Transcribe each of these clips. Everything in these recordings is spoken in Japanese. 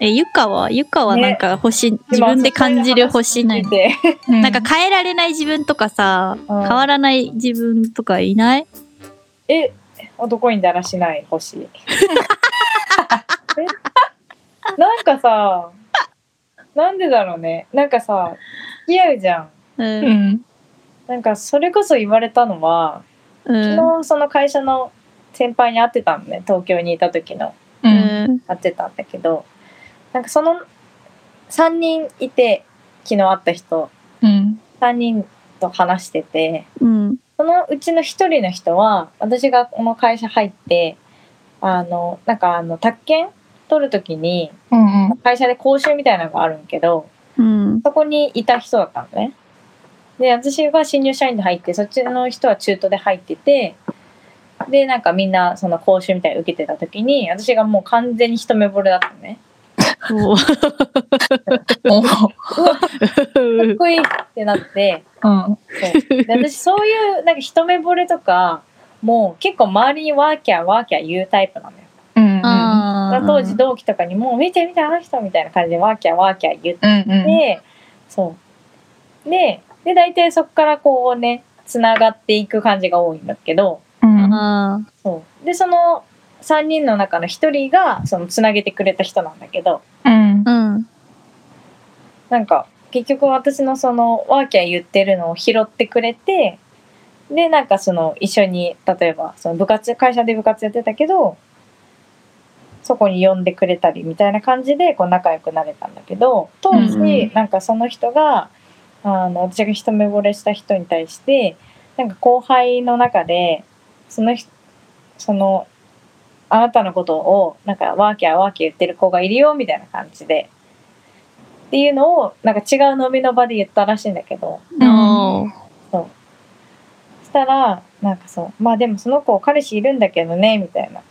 え、ゆかは？ゆかはなんか星、自分で感じる星ないなんか変えられない自分とかさ、うん。変わらない自分とかいない？え男にだらしない星。え？なんかさなんでだろうね。なんかさ付き合うじゃん。う。うんん。なんかそれこそ言われたのはうん。昨日その会社の先輩に会ってたのね東京にいた時のう。うんん。会ってたんだけどなんかその3人いて昨日会った人うん。3人と話しててうん。そのうちの1人の人は私がこの会社入ってあのなんかあの宅建取る時にうん。うん。会社で講習みたいなのがあるんけどうん。そこにいた人だったのね。で私が新入社員で入ってそっちの人は中途で入っててでなんかみんなその講習みたいなの受けてた時に私がもう完全に一目惚れだったのね。お おかっこいいってなってうん。そうで私そういうなんか一目惚れとかもう結構周りにワーキャーワーキャー言うタイプなのよ。うん。あー当時同期とかにも「見て見てあの人」みたいな感じでワーキャーワーキャー言って。うん。うん。で、そう。で、で、大体そこからこうね、つながっていく感じが多いんだけど、うん。あそう。で、その3人の中の1人が、そのつなげてくれた人なんだけど、うんー。うん。なんか、結局私のその、ワーキャー言ってるのを拾ってくれて、で、なんかその、一緒に、例えば、その部活、会社で部活やってたけど、そこに呼んでくれたりみたいな感じでこう仲良くなれたんだけど当時、なんかその人があの私が一目惚れした人に対してなんか後輩の中でその人そのあなたのことをなんかワーキャーワーキャー言ってる子がいるよみたいな感じで。っていうのをなんか違う飲みの場で言ったらしいんだけど。おーそう。そしたらなんかそうまあでもその子彼氏いるんだけどねみたいな。っ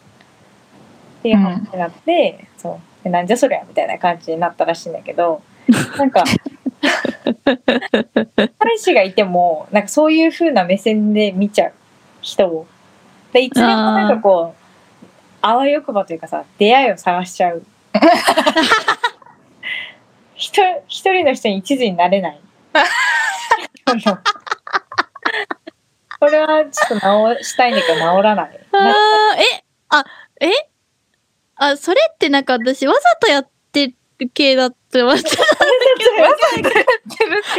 ていう話になって、そう。でなんじゃそりゃみたいな感じになったらしいんだけど。なんか 彼氏がいてもなんかそういう風な目線で見ちゃう人をでいつでもなんかこうあわよくばというかさ出会いを探しちゃう。一人の人に一途になれない。これはちょっと直したいんだけど直らない。あえ、あ、え？あ、それってなんか私わざとやってる系だって思ってた。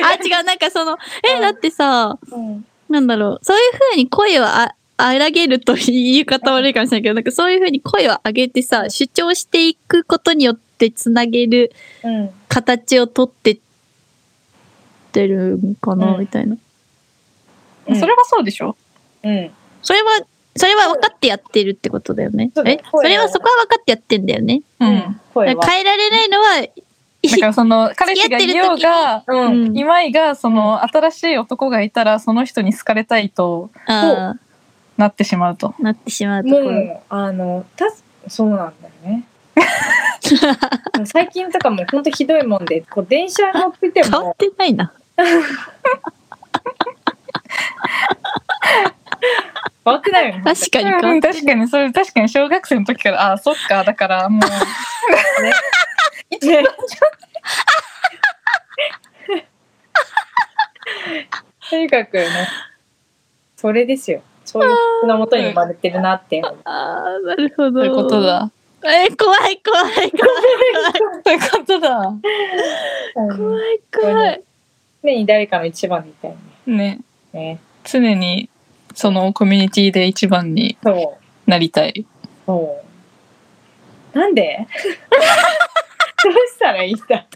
あ、違う、なんかその、え、だってさ、うん。なんだろう、そういう風に声をあ荒げると言い方悪いかもしれないけど、なんかそういう風に声を上げてさ、主張していくことによってつなげるうん。形をとってってるんかな、うん。みたいな。うん。それはそうでしょ？うん。それは、それは分かってやってるってことだよね。え？それはそこは分かってやってんだよね。う。うん。変えられないのは、だからその、彼氏がいようが、ううん。ん、いまいが、その、新しい男がいたら、その人に好かれたいとあなってしまうと。あ、なってしまうとも。うあのたそうなんだよね。最近とかもうほんとひどいもんでこう電車乗ってて変わっもてないな。怖くない？よね確かに変わうん確かに、それ、確かに小学生の時から、ああ、そっか、だからもう、ね とにかくねそれですよそういう人のもとに生まれてるなって思うああ、なるほど。そういうこと。だ。え、怖い怖い怖いそういうことだ。うん怖い怖い。常に誰かの一番にいたいね。ねね常に、そのコミュニティで一番にそうなりたい。そうなんで？したらいいんだ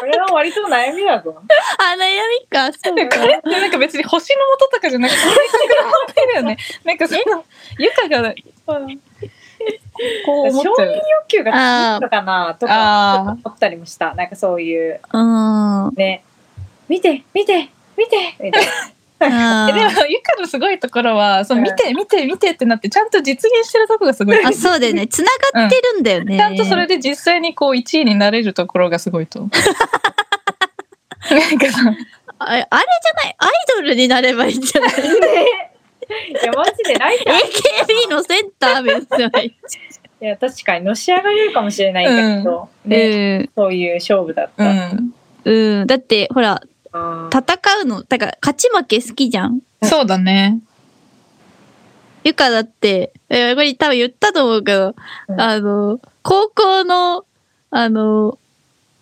これは割と悩みだぞあ、悩みか。そうでこれってなんか別に星の元とかじゃなくて性格の問題だよね。なんかその ゆかがこう。承認欲求が強いのかなとか思ったりもしたなんかそういううん。ね見て見て見てみたいなでもゆかのすごいところはその見て見て見てってなってちゃんと実現してるところがすごい。あ、そうだよね。繋がってるんだよね。ちゃんとそれで実際にこう1位になれるところがすごいと。なんかさああれじゃない？アイドルになればいいんじゃない？ねいやマジでライター ?AKB のセンター目じゃない。いや確かにのし上がれるかもしれないんだけど、ね、そういう勝負だった、うん。うん。うん。だって、ほら、戦うの、だから勝ち負け好きじゃん？そうだね。ゆかだって、えこれ多分言ったと思うけど、うんあの、高校の、あの、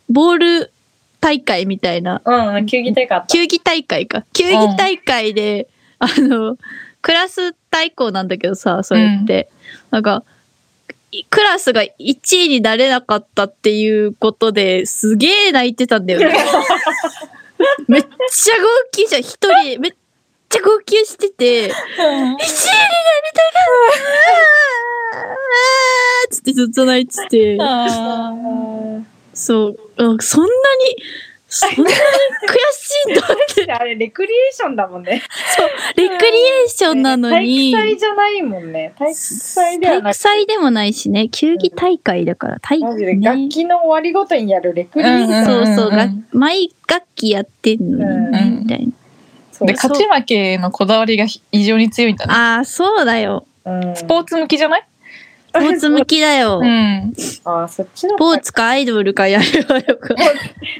ボール大会みたいな、うん球技大会あった球技大会か。球技大会で、あの、クラス対抗なんだけどさ、それって。なんか、いクラスが1位になれなかったっていうことですげえ泣いてたんだよね。ちゃ号泣じゃん。一人、めっちゃ号泣してて、1位にな。りたかったつってずっと泣いてて、そう、あそんなに、そんなに悔しいんだって、あれレクリエーションだもんね。レクリエーションなのに、体育祭じゃないもんね。体育祭では体育なく祭でもないしね、球技大会だから、体マジでね楽器の終わりごとにやるレクリエーション、そうそう、うんうんうん。が毎楽器やってんのにね、うん。みたいそうで、勝ち負けのこだわりが異常に強いんだね。な。ああ、そうだよ。うん。スポーツ向きじゃない？スポーツ向きだよ。うん。あーそっちのスポーツかアイドルかやればよく。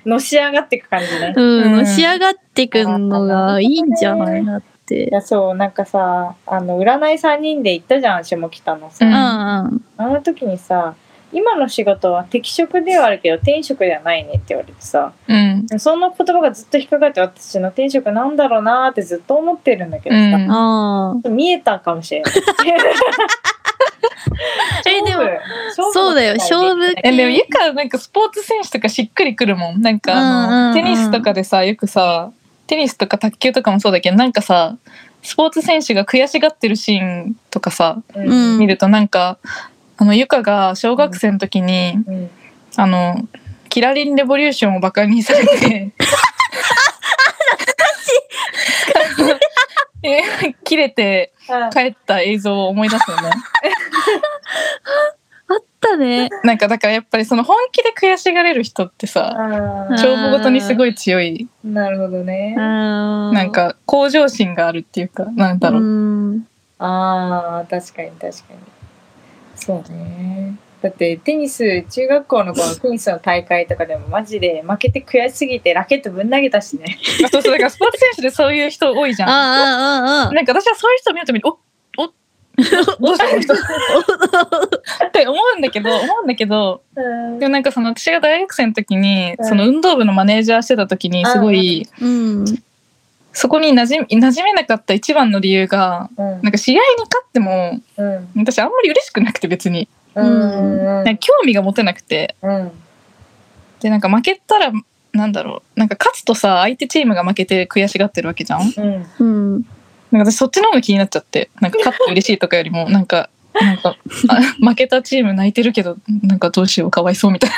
のし上がっていく感じねうん、うんのし上がってくのがいいんじゃないなってい。やそうなんかさあの占い3人で行ったじゃん下北のさ、うんうんうん。あの時にさ今の仕事は適職ではあるけど転職ではないねって言われてさうん。その言葉がずっと引っかかって私の転職なんだろうなーってずっと思ってるんだけどさ、うんああ。見えたかもしれない。えでもそうだよ。勝負え、でも、ゆか、なんかスポーツ選手とかしっくりくるもん。なんか、テニスとかでさ、よくさ、テニスとか卓球とかもそうだけど、なんかさ、スポーツ選手が悔しがってるシーンとかさ、ううん。ん見るとなんか、あの、ゆかが小学生の時に、うん。あの、キラリンレボリューションをバカにされて、え 切れてあ帰った映像を思い出すよね。あったね。なんかだからやっぱりその本気で悔しがれる人ってさ、あ勝負ごとにすごい強い、ーなるほどね。ななん、か向上心があるっていうか、なんだろう。うん。ああ確かに確かに。そうね。だってテニス中学校の頃のテニスの大会とかでもマジで負けて悔しすぎてラケットぶん投げたしね。そうそう、だからスポーツ選手でそういう人多いじゃん。ああ。なんか私はそういう人見るために、おお どうしたこの？人って思うんだけど、思うんだけど、でもなんかその私が大学生の時に、うんその運動部のマネージャーしてた時にすごい、うん。そこに馴染み馴染めなかった一番の理由が、うんなんか試合に勝っても、うん私あんまり嬉しくなくて別に。うんうんなんか興味が持てなくて。うんで、なんか負けたら、なんだろう。なんか勝つとさ、相手チームが負けて悔しがってるわけじゃんうんうん。なんか私そっちの方が気になっちゃって。なんか勝って嬉しいとかよりも、なんか、なんか、あ負けたチーム泣いてるけど、なんかどうしよう、かわいそうみたいな。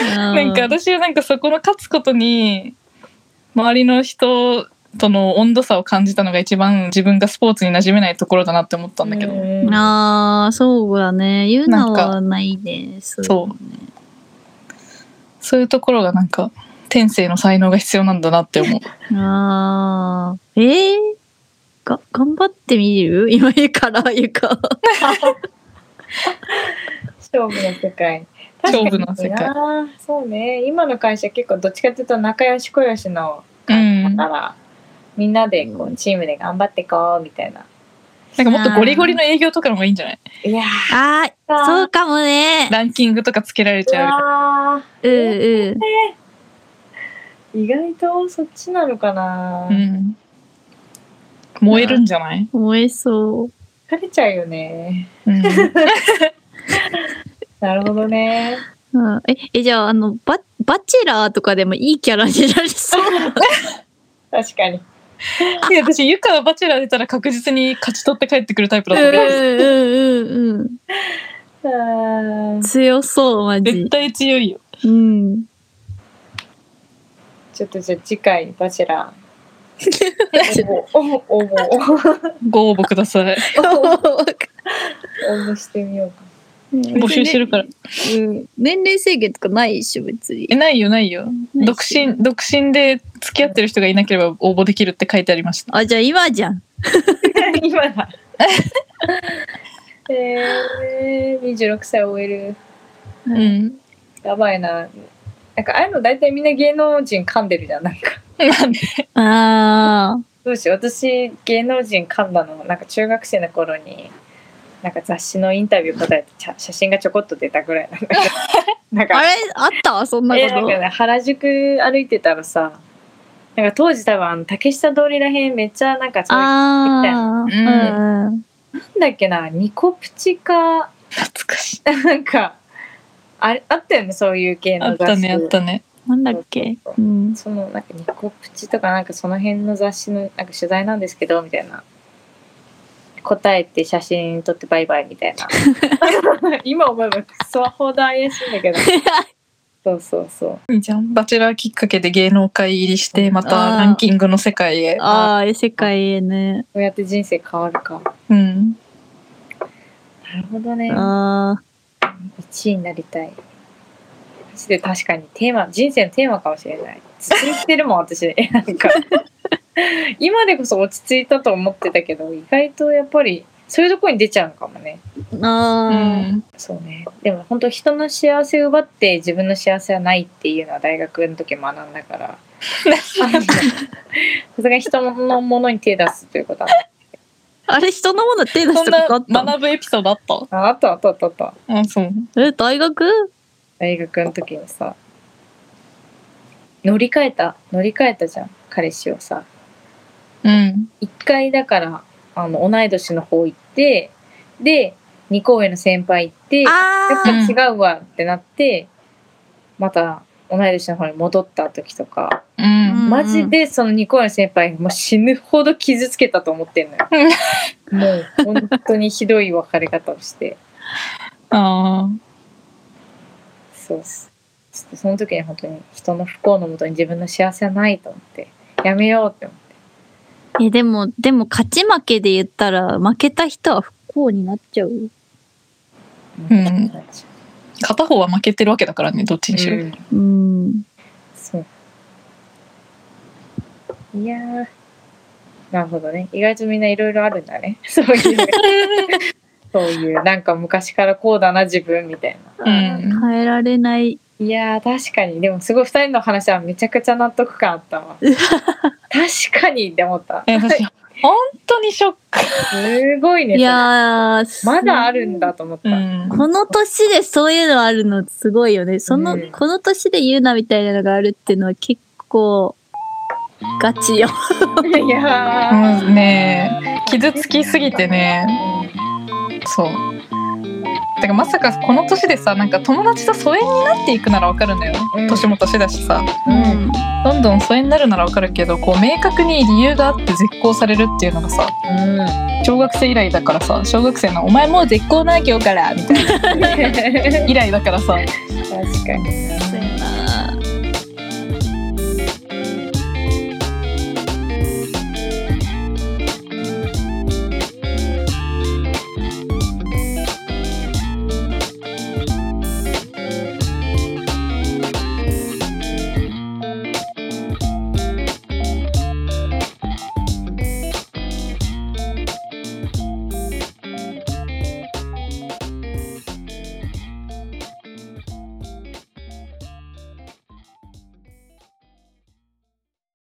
なんか私はなんかそこの勝つことに、周りの人との温度差を感じたのが一番自分がスポーツに馴染めないところだなって思ったんだけど。うんああ、そうだね。言うのはないね。そうそうそういうところがなんか、天性の才能が必要なんだなって思う。ああ。ええが、頑張ってみる？今言うから、言うか。勝負の世界。勝負の世界そうね。今の会社結構どっちかっていうと仲良し小良しのうん。だから、みんなでこうチームで頑張っていこうみたいな。なんかもっとゴリゴリの営業とかの方がいいんじゃない？いやああ、そうかもね。ランキングとかつけられちゃうあうんうん。意外とそっちなのかな、うん。燃えるんじゃない？燃えそう。疲れちゃうよね。うん。なるほどね。うん、え、え、じゃあ、あの、バ、バチェラーとかでもいいキャラになりそう。確かに。いや、私、ゆかがバチェラー出たら確実に勝ち取って帰ってくるタイプだとうん思う。うんうんあー強そう、マ絶ジ。対強いよ。うん。ちょっとじゃあ次回、バチェラー。応募、応募、ご応募ください。応募してみようか。募集してるからうん、年齢制限とかないっしょ別にえないよないよ独身独身で付き合ってる人がいなければ応募できるって書いてありましたあじゃあ今じゃん 今だ。えー、26歳終える。うんやばいな。なんかああいうの大体みんな芸能人噛んでるじゃん。なんか。ああどうしよう。私芸能人噛んだのなんか中学生の頃になんか雑誌のインタビュー答えて写真がちょこっと出たぐらい。なんだけどなんかあれ？あった？そんなこと？えなんかね原宿歩いてたらさなんか当時多分あの竹下通りらへんめっちゃなんかそういうああうん。うんなんだっけなニコプチか懐かしい。なんかあれあったよねそういう系の雑誌。あったねあったね。なんだっけ？うん。そのなんかニコプチとかなんかその辺の雑誌のなんか取材なんですけどみたいな答えて写真撮ってバイバイみたいな。今思えばクソほど怪しいんだけど。そうそうそう。いいじゃんバチェラーきっかけで芸能界入りしてまたランキングの世界へ。ああ世界へね。こうやって人生変わるかうん。なるほどね。あ1位になりたい。マジで確かにテーマ人生のテーマかもしれない。ずっと言ってるもん私。なんか 今でこそ落ち着いたと思ってたけど意外とやっぱりそういうところに出ちゃうのかもね。ー。あうーん。そうね。でも本当人の幸せを奪って自分の幸せはないっていうのは大学の時学んだから。さすがに人のものに手出すということはあれ人のもの手出そんしたことあった？な学ぶエピソードあった？ああったあったあった。あったあそう。え大学？大学の時にさ乗り換えた？乗り換えたじゃん彼氏をさ。うん一回だからあの同い年の方行ってで二個上の先輩行ってやっあぱ違うわってなって、また同い年の方に戻った時とか、うん。マジでその二個上の先輩もう死ぬほど傷つけたと思ってんのよ。もう本当にひどい別れ方をして。あそうっす。ちょっとその時に本当に人の不幸のもとに自分の幸せはないと思ってやめようって思って。えでもでも勝ち負けで言ったら負けた人は不幸になっちゃうようん片方は負けてるわけだからねどっちにしろ、うんうんそう。いやー。なるほどね。意外とみんないろいろあるんだね。そういう、そういう、なんか昔からこうだな、自分みたいうん変えられないな。いやー、確かに。でもすごい二人の話はめちゃくちゃ納得感あったわ。確かにって思った。え私本当にショック、すごいね。いやまだあるんだと思った。うん、この年でそういうのあるのすごいよね。その、うん。この年で言うなみたいなのがあるっていうのは結構ガチよ。いやー。もうね傷つきすぎてね。そうだからまさかこの年でさなんか友達と疎遠になっていくならわかるんだよ、うん。年も年だしさ。うん。どんどん疎遠になるならわかるけどこう明確に理由があって絶交されるっていうのがさうん。小学生以来だからさ小学生の「お前もう絶交な今日から」みたいな。以来だからさ。確かに。な。